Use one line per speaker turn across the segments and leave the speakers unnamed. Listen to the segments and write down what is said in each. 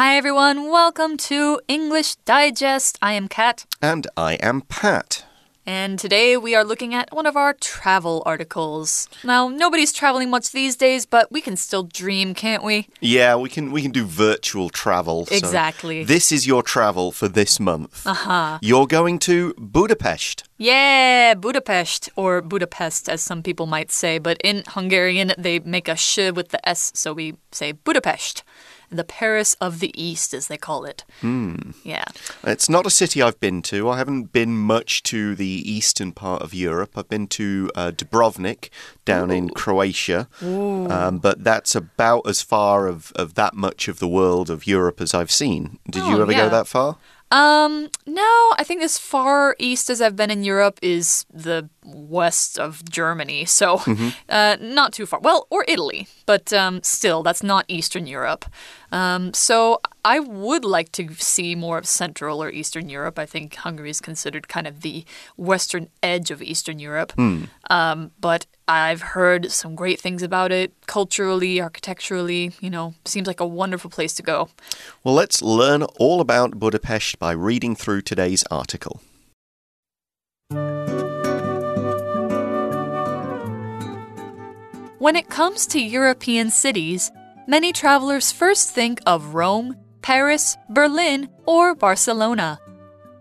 Hi everyone, welcome to English Digest. I am Kat.
And I am Pat.
And today we are looking at one of our travel articles. Now, nobody's traveling much these days, but we can still dream, can't we?
Yeah, we can we can do virtual travel. so
Exactly.
this is your travel for this month.
Uh-huh.
You're going to Budapest.
Yeah, Budapest, or Budapest as some people might say, but in Hungarian they make a sh with the S, so we say Budapest. The Paris of the East, as they call it. Hmm. Yeah.
It's not a city I've been to. I haven't been much to the eastern part of Europe. I've been to uh, Dubrovnik down in Croatia, um, but that's about as far of, of that much of the world of Europe as I've seen. Did you
Oh,
ever
yeah.
go that far?
Um, no, I think as far east as I've been in Europe is the west of Germany, so uh, not too far. Well, or Italy, but um, still, that's not Eastern Europe. Um, so I would like to see more of Central or Eastern Europe. I think Hungary is considered kind of the western edge of Eastern Europe. Um, but I've heard some great things about it culturally, architecturally. You know, seems like a wonderful place to go.
Well, let's learn all about Budapest by reading through today's article.
When it comes to European cities, many travelers first think of Rome, Paris, Berlin, or Barcelona.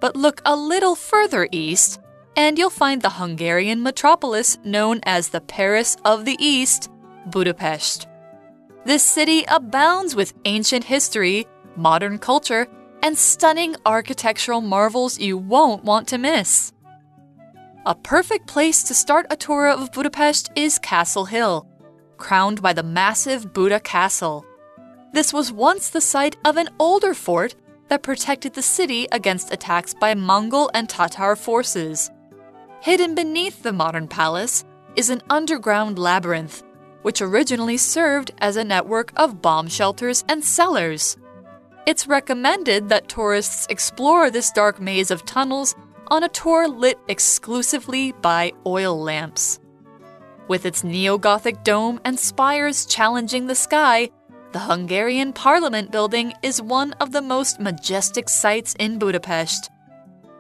But look a little further east, and you'll find the Hungarian metropolis known as the Paris of the East, Budapest. This city abounds with ancient history, modern culture, and stunning architectural marvels you won't want to miss. A perfect place to start a tour of Budapest is Castle Hill, crowned by the massive Buda Castle. This was once the site of an older fort that protected the city against attacks by Mongol and Tatar forces. Hidden beneath the modern palace is an underground labyrinth, which originally served as a network of bomb shelters and cellars. It's recommended that tourists explore this dark maze of tunnels on a tour lit exclusively by oil lamps. With its neo Gothic dome and spires challenging the sky, the Hungarian Parliament building is one of the most majestic sights in Budapest.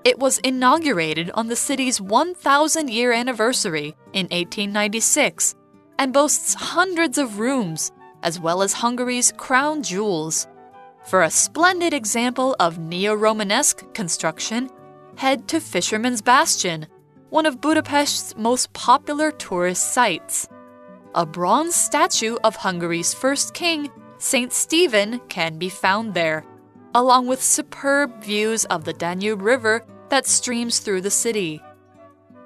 It was inaugurated on the city's 1,000 year anniversary in 1896 and boasts hundreds of rooms, as well as Hungary's crown jewels. For a splendid example of neo Romanesque construction, head to Fisherman's Bastion, one of Budapest's most popular tourist sites. A bronze statue of Hungary's first king, St. Stephen, can be found there, along with superb views of the Danube River that streams through the city.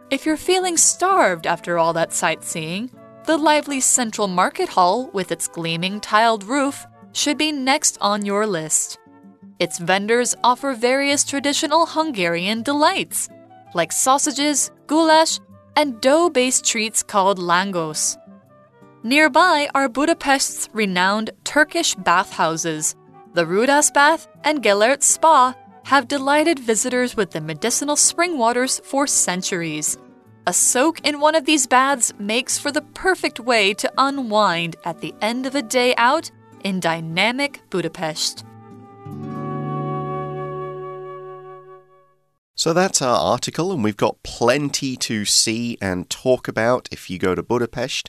If you're feeling starved after all that sightseeing, the lively Central Market Hall with its gleaming tiled roof should be next on your list. Its vendors offer various traditional Hungarian delights, like sausages, goulash, and dough based treats called langos. Nearby are Budapest's renowned Turkish bathhouses. The Rudas Bath and Gellert Spa have delighted visitors with the medicinal spring waters for centuries. A soak in one of these baths makes for the perfect way to unwind at the end of a day out in dynamic Budapest.
So that's our article, and we've got plenty to see and talk about if you go to Budapest.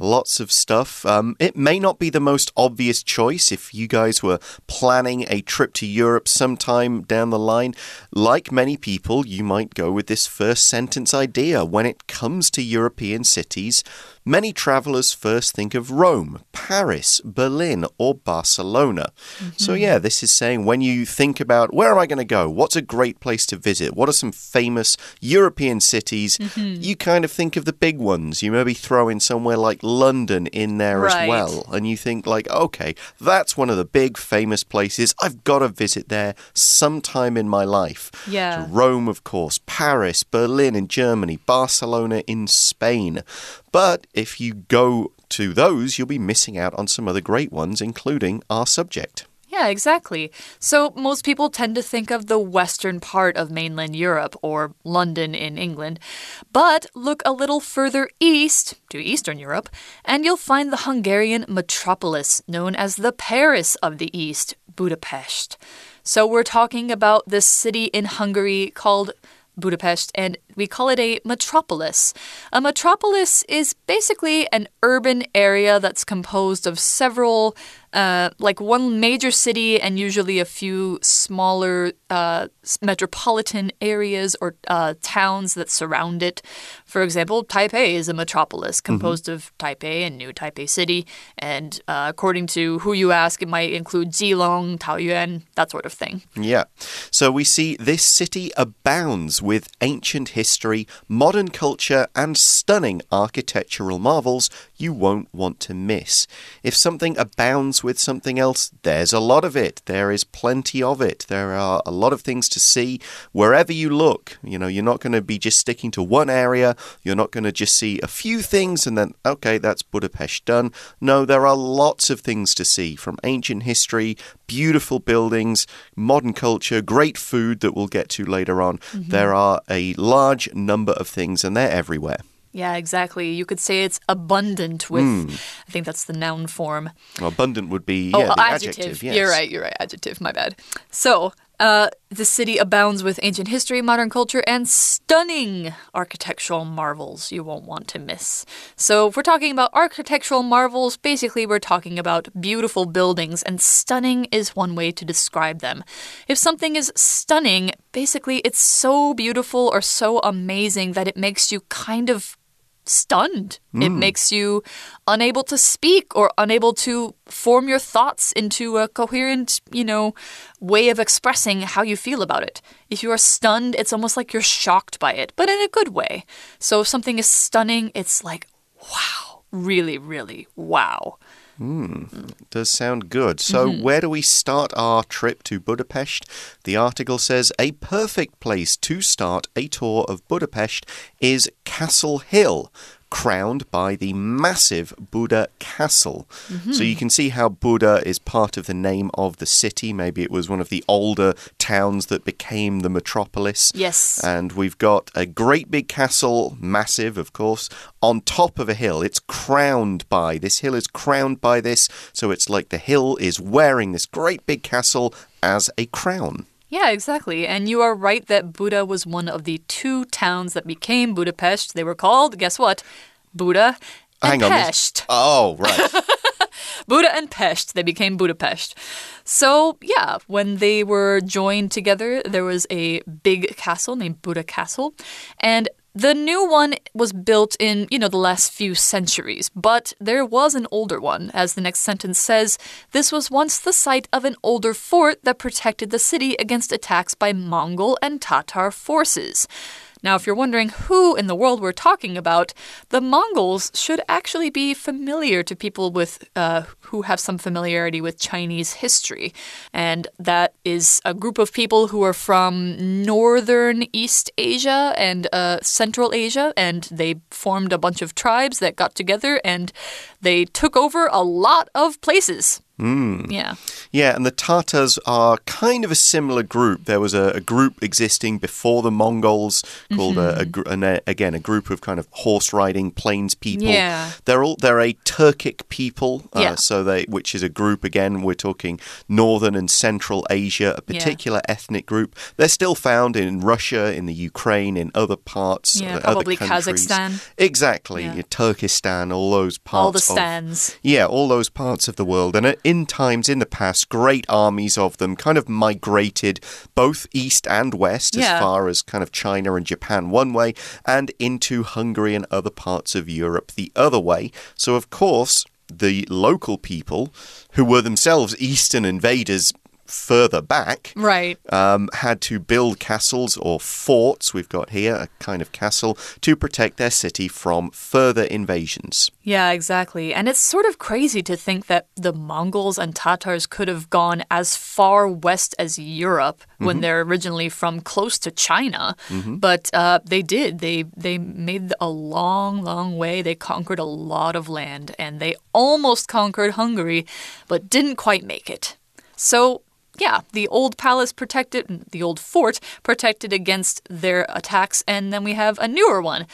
Lots of stuff. Um, it may not be the most obvious choice if you guys were planning a trip to Europe sometime down the line. Like many people, you might go with this first sentence idea. When it comes to European cities, many travelers first think of Rome, Paris, Berlin, or Barcelona. So, mm-hmm. yeah, this is saying when you think about where am I going to go? What's a great place to visit? What are some famous European cities? Mm-hmm. You kind of think of the big ones. You maybe throw in somewhere like London in there
Right.
as well. And you think, like, okay, that's one of the big famous places. I've got to visit there sometime in my life.
Yeah.
So Rome, of course, Paris, Berlin in Germany, Barcelona in Spain. But if you go to those, you'll be missing out on some other great ones, including our subject.
Yeah, exactly. So most people tend to think of the western part of mainland Europe or London in England. But look a little further east to Eastern Europe, and you'll find the Hungarian metropolis known as the Paris of the East, Budapest. So we're talking about this city in Hungary called Budapest, and we call it a metropolis. A metropolis is basically an urban area that's composed of several uh, like one major city and usually a few smaller uh, metropolitan areas or uh, towns that surround it. For example, Taipei is a metropolis mm-hmm. composed mm -hmm. of Taipei and New Taipei City. And uh, according to who you ask, it might include Keelung, Taoyuan, that sort of thing.
Yeah. So we see this city abounds with ancient history, modern culture, and stunning architectural marvels you won't want to miss. If something abounds with something else, there's a lot of it. There is plenty of it. There are a lot of things to see wherever you look. You know, you're not going to be just sticking to one area. You're not going to just see a few things and then, okay, that's Budapest done. No, there are lots of things to see from ancient history, beautiful buildings, modern culture, great food that we'll get to later on. Mm -hmm. There are a large number of things and they're everywhere.
Yeah, exactly. You could say it's abundant with, mm. I think that's the noun form.
Well, abundant would be, oh, yeah, adjective. adjective yes.
You're right, you're right. Adjective, my bad. So, uh, the city abounds with ancient history, modern culture, and stunning architectural marvels you won't want to miss. So, if we're talking about architectural marvels, basically we're talking about beautiful buildings, and stunning is one way to describe them. If something is stunning, basically it's so beautiful or so amazing that it makes you kind of stunned. Mm. It hmm. makes you unable to speak or unable to form your thoughts into a coherent, you know, way of expressing how you feel about it. If you are stunned, it's almost like you're shocked by it, but in a good way. So if something is stunning, it's like, wow, really, really, wow.
Mm, does sound good. So, mm -hmm. where do we start our trip to Budapest? The article says a perfect place to start a tour of Budapest is Castle Hill, crowned by the massive Buda Castle. Mm -hmm. So you can see how Buda is part of the name of the city. Maybe it was one of the older towns that became the metropolis.
Yes.
And we've got a great big castle, massive, of course, on top of a hill. It's crowned by, this hill is crowned by this. So it's like the hill is wearing this great big castle as a crown.
Yeah, exactly. And you are right that Buda was one of the two towns that became Budapest. They were called, guess what? Buda and Hang Pest.
Oh, right.
Buda and Pest, they became Budapest. So, yeah, when they were joined together, there was a big castle named Buda Castle. And the new one was built in, you know, the last few centuries, but there was an older one. As the next sentence says, this was once the site of an older fort that protected the city against attacks by Mongol and Tatar forces. Now, if you're wondering who in the world we're talking about, the Mongols should actually be familiar to people with uh, who have some familiarity with Chinese history, and that is a group of people who are from northern East Asia and uh, Central Asia, and they formed a bunch of tribes that got together and they took over a lot of places.
Mm.
Yeah.
Yeah, and the Tatars are kind of a similar group. There was a, a group existing before the Mongols called mm -hmm. a, mm-hmm. a, again a group of kind of horse riding plains people.
Yeah.
They're all they're a Turkic people.
Uh, yeah.
So they which is a group again we're talking northern and central Asia, a particular yeah. ethnic group. They're still found in Russia, in the Ukraine, in other parts.
Yeah,
uh,
probably Kazakhstan.
Exactly. Yeah. Turkestan, all those parts.
All the stands.
Of, yeah, all those parts of the world, and it in times in the past, great armies of them kind of migrated both east and west, yeah. as far as kind of China and Japan one way, and into Hungary and other parts of Europe the other way. So, of course, the local people, who were themselves Eastern invaders further back,
right,
um, had to build castles or forts. We've got here a kind of castle to protect their city from further invasions.
Yeah, exactly. And it's sort of crazy to think that the Mongols and Tatars could have gone as far west as Europe when mm -hmm. they're originally from close to China, mm -hmm. but uh, they did. They they made a long, long way. They conquered a lot of land, and they almost conquered Hungary, but didn't quite make it. So, yeah, the old palace protected, the old fort protected against their attacks, and then we have a newer one.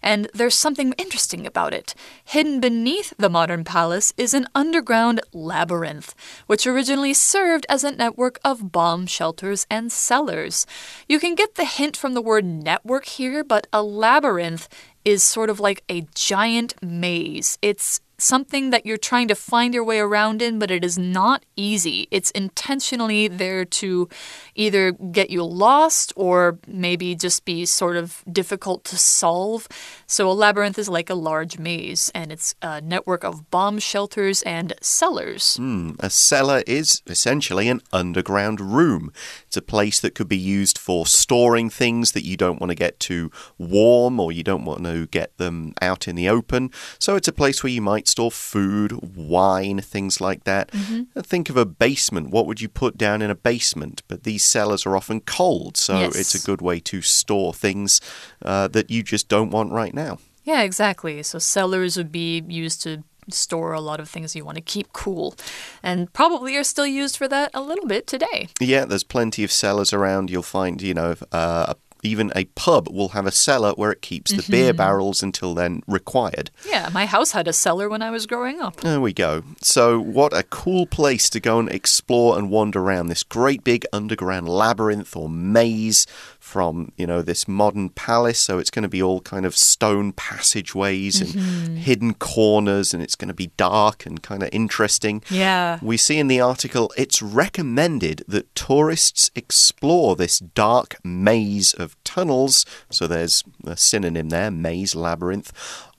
And there's something interesting about it. Hidden beneath the modern palace is an underground labyrinth, which originally served as a network of bomb shelters and cellars. You can get the hint from the word network here, but a labyrinth is sort of like a giant maze. It's something that you're trying to find your way around in, but it is not easy. It's intentionally there to either get you lost or maybe just be sort of difficult to solve. So, a labyrinth is like a large maze, and it's a network of bomb shelters and cellars.
Mm, a cellar is essentially an underground room. It's a place that could be used for storing things that you don't want to get too warm or you don't want to get them out in the open. So, it's a place where you might store food, wine, things like that.
Mm -hmm.
Think of a basement. What would you put down in a basement? But these cellars are often cold, so
yes.
it's a good way to store things uh, that you just don't want right now.
Yeah, exactly. So cellars would be used to store a lot of things you want to keep cool. And probably are still used for that a little bit today.
Yeah, there's plenty of cellars around. You'll find, you know, uh, a even a pub will have a cellar where it keeps the mm -hmm. beer mm-hmm. barrels until then required.
Yeah, my house had a cellar when I was growing up.
There we go. So, what a cool place to go and explore and wander around this great big underground labyrinth or maze from, you know, this modern palace. So it's going to be all kind of stone passageways and mm -hmm. hidden corners, and it's going to be dark and kind of interesting.
Yeah.
We see in the article it's recommended that tourists explore this dark maze of tunnels. So there's a synonym there maze, labyrinth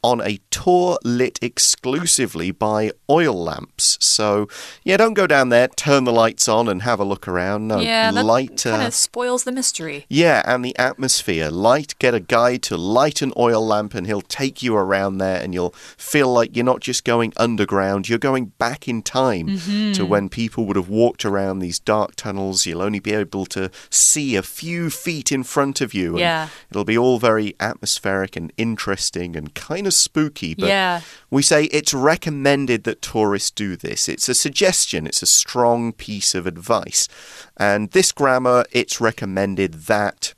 on a tour lit exclusively by oil lamps. So, yeah, don't go down there, turn the lights on, and have a look around. No,
yeah, that light kind of uh, spoils the mystery.
Yeah, and the atmosphere. Light, get a guide to light an oil lamp, and he'll take you around there, and you'll feel like you're not just going underground, you're going back in time
mm -hmm.
to when people would have walked around these dark tunnels. You'll only be able to see a few feet in front of you.
yeah.
It'll be all very atmospheric and interesting and kind of of spooky, but
yeah.
we say it's recommended that tourists do this. It's a suggestion, it's a strong piece of advice. And this grammar, it's recommended that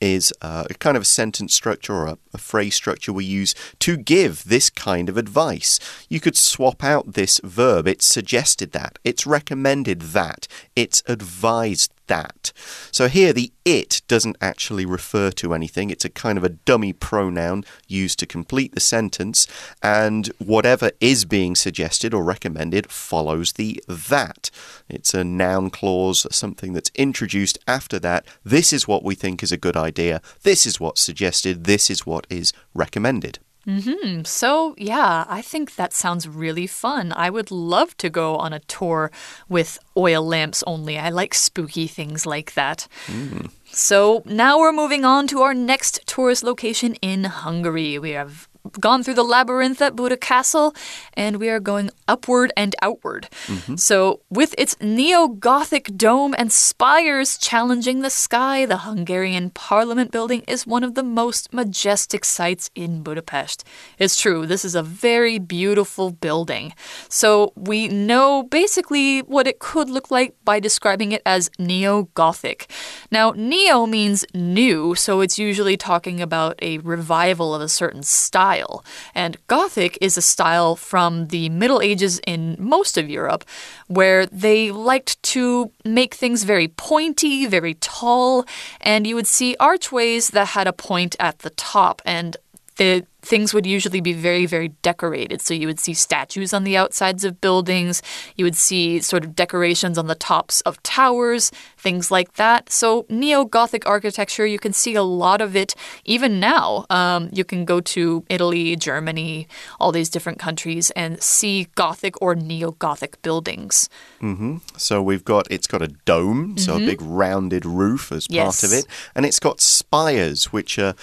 is uh, a kind of a sentence structure or a, a, phrase structure we use to give this kind of advice. You could swap out this verb. It's suggested that. It's recommended that. It's advised that. So here the it doesn't actually refer to anything. It's a kind of a dummy pronoun used to complete the sentence, and whatever is being suggested or recommended follows the that. It's a noun clause, something that's introduced after that. This is what we think is a good idea. This is what's suggested. This is what is recommended.
Mm hmm. So, yeah, I think that sounds really fun. I would love to go on a tour with oil lamps only. I like spooky things like that.
Mm.
So, now we're moving on to our next tourist location in Hungary. We have gone through the labyrinth at Buda Castle, and we are going upward and outward.
Mm -hmm.
So, with its neo Gothic dome and spires challenging the sky, the Hungarian Parliament building is one of the most majestic sights in Budapest. It's true, this is a very beautiful building. So, we know basically what it could look like by describing it as neo Gothic. Now, neo means new, so it's usually talking about a revival of a certain style style. And Gothic is a style from the Middle Ages in most of Europe where they liked to make things very pointy, very tall, and you would see archways that had a point at the top. And the things would usually be very, very decorated. So you would see statues on the outsides of buildings, you would see sort of decorations on the tops of towers, things like that. So neo Gothic architecture, you can see a lot of it even now. Um, you can go to Italy, Germany, all these different countries and see Gothic or neo Gothic buildings.
Mm -hmm. So we've got it's got a dome, mm -hmm. so a mm-hmm. big rounded roof as
yes.
part of it, and it's got spires, which are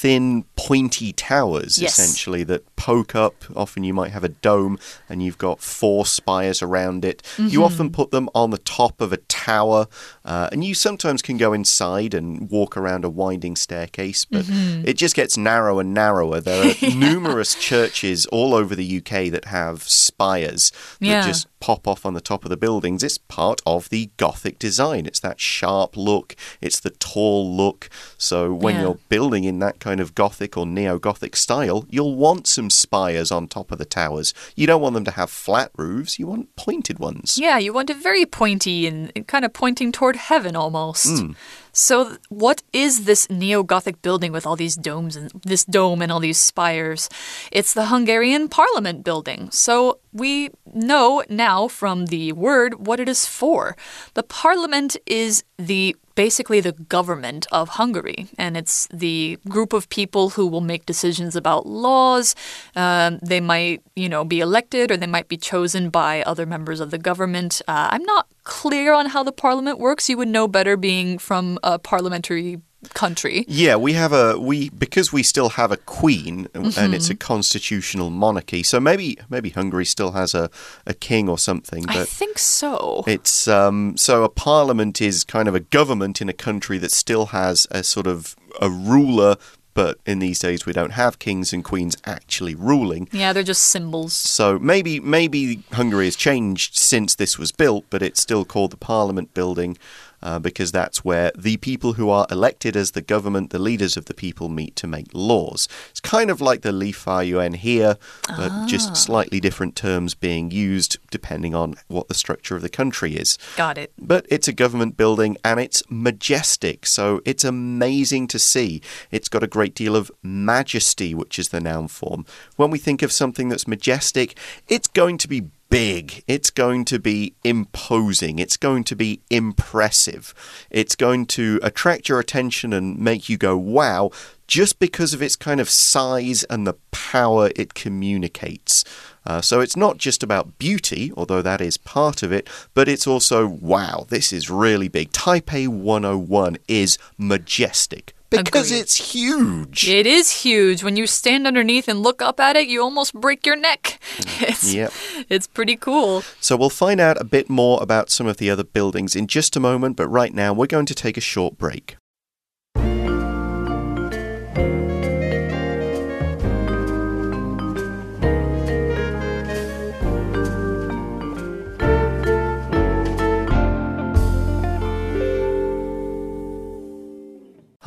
thin, pointy towers
yes.
essentially that poke up. Often you might have a dome and you've got four spires around it.
Mm -hmm.
You often put them on the top of a tower, uh, and you sometimes can go inside and walk around a winding staircase, but
mm -hmm.
it just gets narrower and narrower. There are numerous churches all over the UK that have spires that
yeah.
just pop off on the top of the buildings, it's part of the Gothic design. It's that sharp look, it's the tall look. So when
Yeah.
you're building in that kind of Gothic or neo Gothic style, you'll want some spires on top of the towers. You don't want them to have flat roofs, you want pointed ones.
Yeah, you want it very pointy and kind of pointing toward heaven almost. Hmm. So, what is this neo Gothic building with all these domes and this dome and all these spires? It's the Hungarian Parliament building. So, we know now from the word what it is for. The Parliament is the basically the government of Hungary, and it's the group of people who will make decisions about laws. Um, they might, you know, be elected or they might be chosen by other members of the government. Uh, I'm not clear on how the parliament works. You would know better being from a parliamentary country.
Yeah, we have a we because we still have a queen and it's a constitutional monarchy. So maybe maybe Hungary still has a, a king or something,
I think so.
it's um so a parliament is kind of a government in a country that still has a sort of a ruler, but in these days we don't have kings and queens actually ruling.
Yeah, they're just symbols.
So maybe maybe Hungary has changed since this was built, but it's still called the Parliament building uh, because that's where the people who are elected as the government, the leaders of the people, meet to make laws. It's kind of like the Li Fa Yuan here, but just slightly different terms being used depending on what the structure of the country is.
Got it.
But it's a government building and it's majestic, so it's amazing to see. It's got a great deal of majesty, which is the noun form. When we think of something that's majestic, it's going to be big, it's going to be imposing, it's going to be impressive, it's going to attract your attention and make you go, wow. Just because of its kind of size and the power it communicates. Uh, so it's not just about beauty, although that is part of it, but it's also, wow, this is really big. Taipei 101 is majestic because
Agreed.
it's huge.
It is huge. When you stand underneath and look up at it, you almost break your neck. Mm. It's,
Yep.
it's pretty cool.
So we'll find out a bit more about some of the other buildings in just a moment, but right now we're going to take a short break.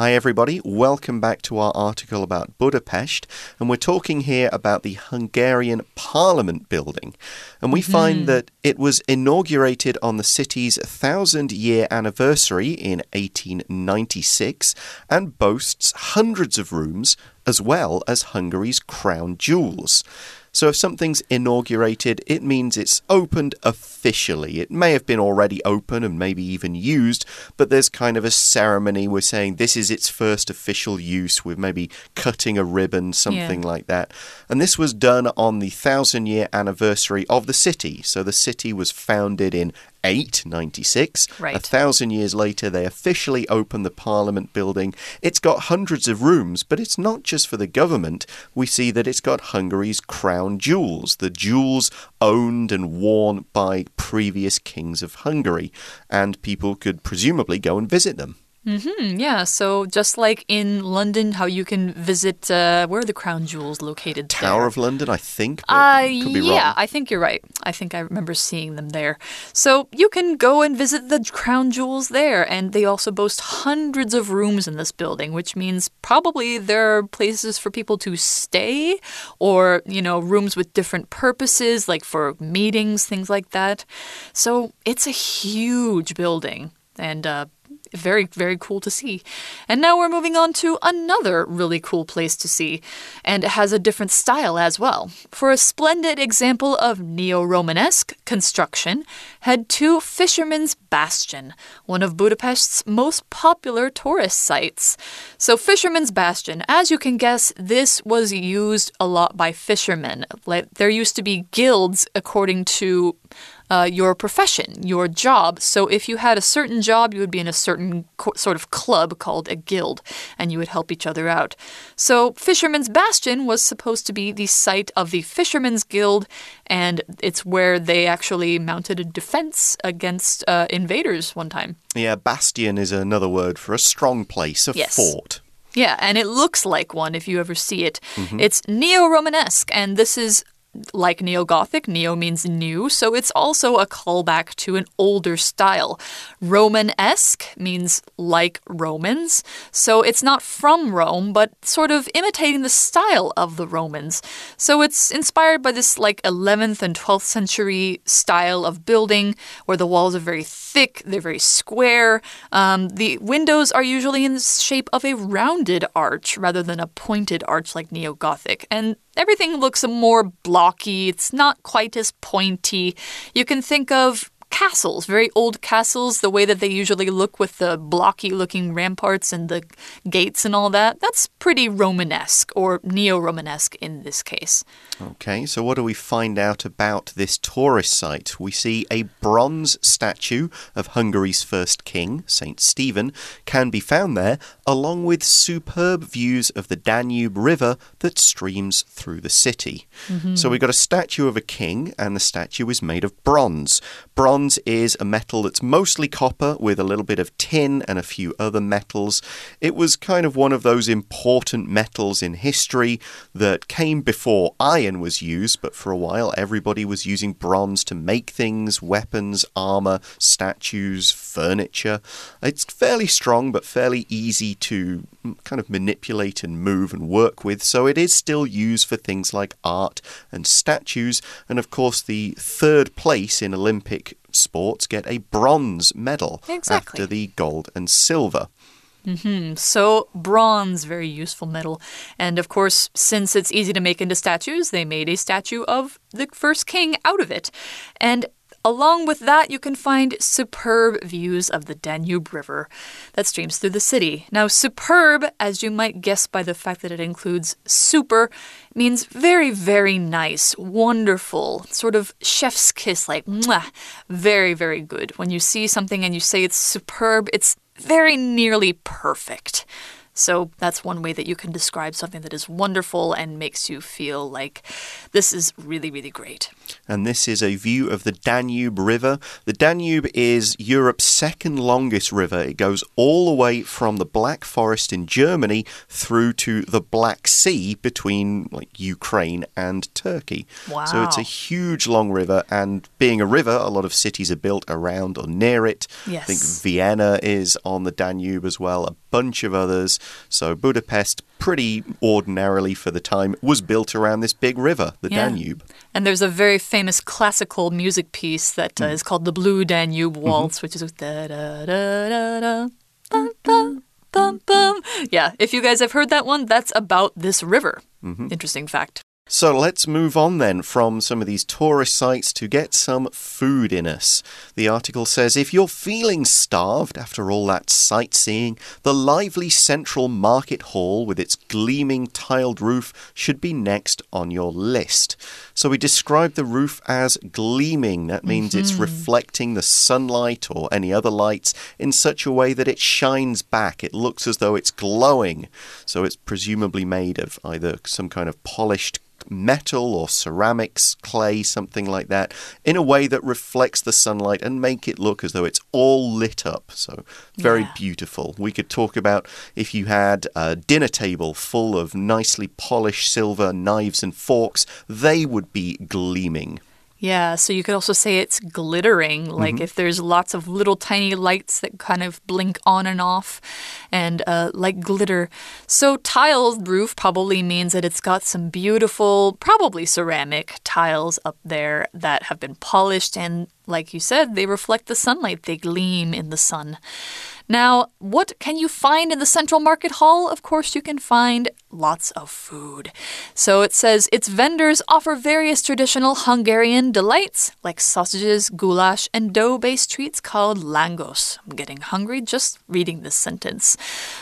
Hi, everybody. Welcome back to our article about Budapest. And we're talking here about the Hungarian Parliament building. And we mm-hmm. find that it was inaugurated on the city's thousand year anniversary in 1896 and boasts hundreds of rooms as well as Hungary's crown jewels. So if something's inaugurated, it means it's opened officially. It may have been already open and maybe even used, but there's kind of a ceremony. We're saying this is its first official use. We're maybe cutting a ribbon, something like that. And this was done on the thousand year anniversary of the city. So the city was founded in 896.
Right.
A thousand years later, they officially opened the Parliament building. It's got hundreds of rooms, but it's not just for the government. We see that it's got Hungary's crown jewels, the jewels owned and worn by previous kings of Hungary, and people could presumably go and visit them.
Hmm, yeah, so just like in London, how you can visit, uh, where are the crown jewels located?
Tower
there?
of London, I think, but
Uh,
could be
yeah,
wrong.
I think you're right. I think I remember seeing them there. So you can go and visit the crown jewels there, and they also boast hundreds of rooms in this building, which means probably there are places for people to stay, or you know, rooms with different purposes, like for meetings, things like that. So it's a huge building, and uh, very, very cool to see. And now we're moving on to another really cool place to see, and it has a different style as well. For a splendid example of neo Romanesque construction, head to Fisherman's Bastion, one of Budapest's most popular tourist sites. So, Fisherman's Bastion, as you can guess, this was used a lot by fishermen. Like, there used to be guilds according to uh, your profession, your job. So if you had a certain job, you would be in a certain sort of club called a guild, and you would help each other out. So Fisherman's Bastion was supposed to be the site of the Fishermen's Guild, and it's where they actually mounted a defense against uh, invaders one time.
Yeah, bastion is another word for a strong place, a
Yes.
fort.
Yeah, and it looks like one if you ever see it. It's neo Romanesque, and this is like Neo Gothic, Neo means new, so it's also a callback to an older style. Roman esque means like Romans, so it's not from Rome, but sort of imitating the style of the Romans. So it's inspired by this like 11th and 12th century style of building where the walls are very thick, they're very square. Um, the windows are usually in the shape of a rounded arch rather than a pointed arch like Neo Gothic. And everything looks more blocky, it's not quite as pointy. You can think of castles, very old castles, the way that they usually look with the blocky looking ramparts and the gates and all that. That's pretty Romanesque or neo Romanesque in this case.
Okay, so what do we find out about this tourist site? We see a bronze statue of Hungary's first king, St. Stephen, can be found there, along with superb views of the Danube River that streams through the city. Mm -hmm. So we've got a statue of a king, and the statue is made of bronze. Bronze is a metal that's mostly copper with a little bit of tin and a few other metals. It was kind of one of those important metals in history that came before iron iron was used, but for a while everybody was using bronze to make things weapons, armor, statues, furniture. It's fairly strong, but fairly easy to kind of manipulate and move and work with, so it is still used for things like art and statues. And of course, the third place in Olympic sports get a bronze medal
exactly.
after the gold and silver.
Mm -hmm. So, bronze, very useful metal. And of course, since it's easy to make into statues, they made a statue of the first king out of it. And Along with that, you can find superb views of the Danube River that streams through the city. Now, superb, as you might guess by the fact that it includes super, means very, very nice, wonderful, sort of chef's kiss, like mwah, very, very good. When you see something and you say it's superb, it's very nearly perfect. So that's one way that you can describe something that is wonderful and makes you feel like this is really, really great.
And this is a view of the Danube River. The Danube is Europe's second longest river. It goes all the way from the Black Forest in Germany through to the Black Sea between like Ukraine and Turkey.
Wow.
So it's a huge long river and being a river, a lot of cities are built around or near it.
Yes.
I think Vienna is on the Danube as well, a bunch of others. So Budapest, pretty ordinarily for the time, was built around this big river, the yeah. Danube.
And there's a very famous classical music piece that uh, mm. is called the Blue Danube mm-hmm. Waltz, mm -hmm. which is da da da da da. Bum, bum, bum, bum. Yeah, if you guys have heard that one, that's about this river. Mm -hmm. Interesting fact.
So let's move on then from some of these tourist sites to get some food in us. The article says if you're feeling starved after all that sightseeing, the lively central market hall with its gleaming tiled roof should be next on your list. So we describe the roof as gleaming. That means mm -hmm. it's mm-hmm. reflecting the sunlight or any other lights in such a way that it shines back. It looks as though it's glowing. So it's presumably made of either some kind of polished metal or ceramics, clay, something like that, in a way that reflects the sunlight and make it look as though it's all lit up. So, very yeah. beautiful. We could talk about if you had a dinner table full of nicely polished silver knives and forks, they would be gleaming.
Yeah, so you could also say it's glittering, like mm -hmm. if there's lots of little tiny lights that kind of blink on and off and uh, like glitter. So, tiled roof probably means that it's got some beautiful, probably ceramic tiles up there that have been polished and, like you said, they reflect the sunlight, they gleam in the sun. Now, what can you find in the Central Market Hall? Of course, you can find lots of food. So it says its vendors offer various traditional Hungarian delights like sausages, goulash, and dough based treats called langos. I'm getting hungry just reading this sentence.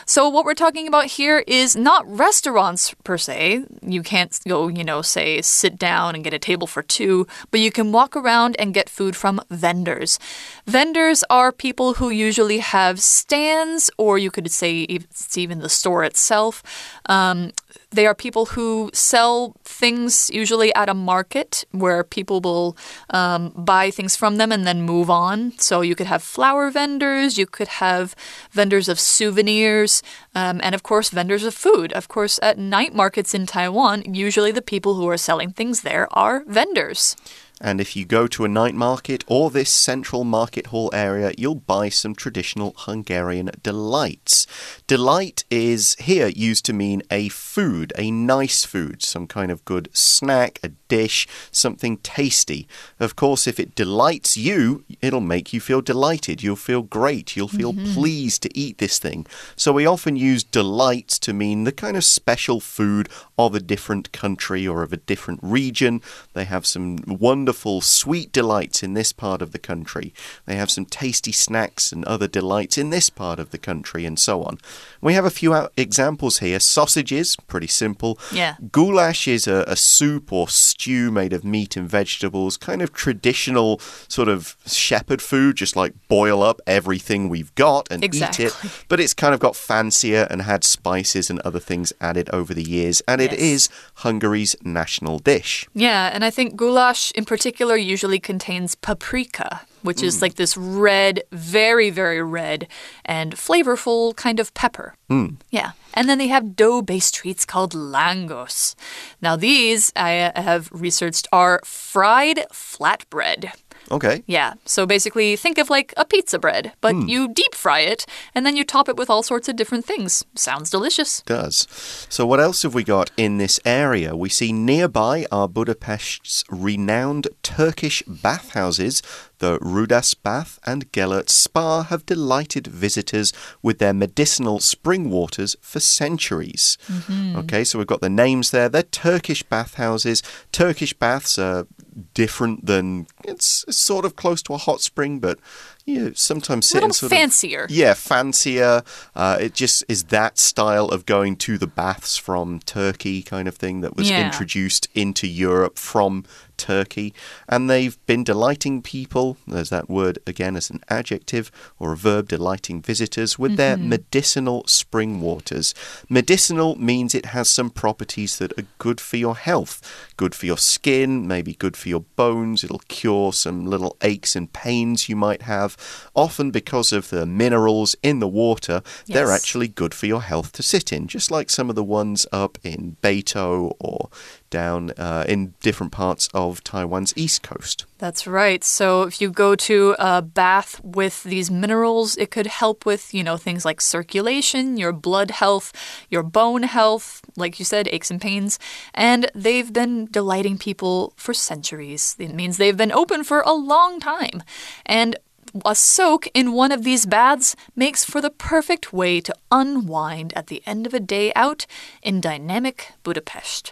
So, what we're talking about here is not restaurants per se. You can't go, you know, say sit down and get a table for two, but you can walk around and get food from vendors. Vendors are people who usually have stands, or you could say it's even the store itself. Um, they are people who sell things usually at a market where people will um, buy things from them and then move on. So you could have flower vendors, you could have vendors of souvenirs, um, and of course, vendors of food. Of course, at night markets in Taiwan, usually the people who are selling things there are vendors.
And if you go to a night market or this central market hall area, you'll buy some traditional Hungarian delights. Delight is here used to mean a food, a nice food, some kind of good snack, a dish, something tasty. Of course, if it delights you, it'll make you feel delighted. You'll feel great. You'll feel mm -hmm. pleased to eat this thing. So we often use delights to mean the kind of special food of a different country or of a different region. They have some wonderful sweet delights in this part of the country. They have some tasty snacks and other delights in this part of the country, and so on. We have a few examples here. Sausages, pretty simple.
Yeah.
Goulash is a, a soup or stew made of meat and vegetables, kind of traditional sort of shepherd food, just like boil up everything we've got and
exactly.
eat it. But it's kind of got fancier and had spices and other things added over the years. And it is Hungary's national dish.
Yeah, and I think goulash in particular usually contains paprika, which mm. is like this red, very, very red and flavorful kind of pepper.
Mm.
Yeah. And then they have dough based treats called langos. Now, these I have researched are fried flatbread.
Okay.
Yeah. So basically, think of like a pizza bread, but mm. you deep fry it and then you top it with all sorts of different things. Sounds delicious.
Does. So, what else have we got in this area? We see nearby are Budapest's renowned Turkish bathhouses. The Rudas Bath and Gellert Spa have delighted visitors with their medicinal spring waters for centuries.
Mm -hmm.
Okay, so we've got the names there. They're Turkish bathhouses. Turkish baths are different than it's sort of close to a hot spring, but you know, sometimes sit
a
sort
fancier.
Of, yeah, fancier. Uh, it just is that style of going to the baths from Turkey kind of thing that was
yeah.
introduced into Europe from Turkey, and they've been delighting people. There's that word again as an adjective or a verb, delighting visitors with mm -hmm. their mm-hmm. medicinal spring waters. Medicinal means it has some properties that are good for your health, good for your skin, maybe good for your bones. It'll cure some little aches and pains you might have. Often because of the minerals in the water, yes. they're actually good for your health to sit in, just like some of the ones up in Beitou or down uh, in different parts of Taiwan's east coast.
That's right. So if you go to a bath with these minerals, it could help with, you know, things like circulation, your blood health, your bone health, like you said, aches and pains. And they've been delighting people for centuries. It means they've been open for a long time. And a soak in one of these baths makes for the perfect way to unwind at the end of a day out in dynamic Budapest.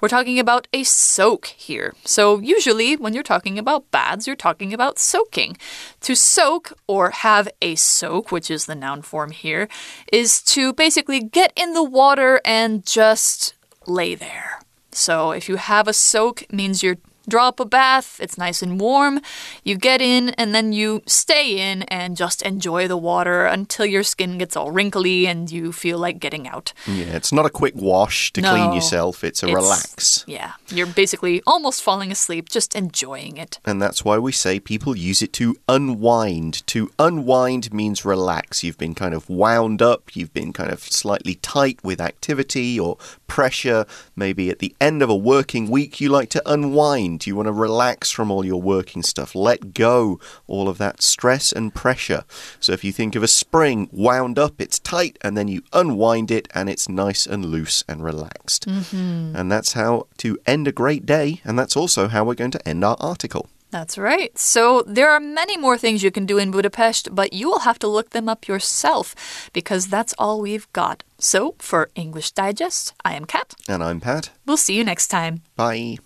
We're talking about a soak here. So, usually, when you're talking about baths, you're talking about soaking. To soak or have a soak, which is the noun form here, is to basically get in the water and just lay there. So, if you have a soak, means you're draw up a bath, it's nice and warm. You get in and then you stay in and just enjoy the water until your skin gets all wrinkly and you feel like getting out.
Yeah, it's not a quick wash to
no,
clean yourself, it's a
it's,
relax.
Yeah, you're basically almost falling asleep, just enjoying it.
And that's why we say people use it to unwind. To unwind means relax. You've been kind of wound up, you've been kind of slightly tight with activity or pressure. Maybe at the end of a working week, you like to unwind You want to relax from all your working stuff, let go all of that stress and pressure. So if you think of a spring wound up, it's tight, and then you unwind it and it's nice and loose and relaxed.
Mm -hmm.
And that's how to end a great day, and that's also how we're going to end our article.
That's right. So there are many more things you can do in Budapest, but you will have to look them up yourself because that's all we've got. So for English Digest, I am Kat.
And I'm Pat.
We'll see you next time.
Bye.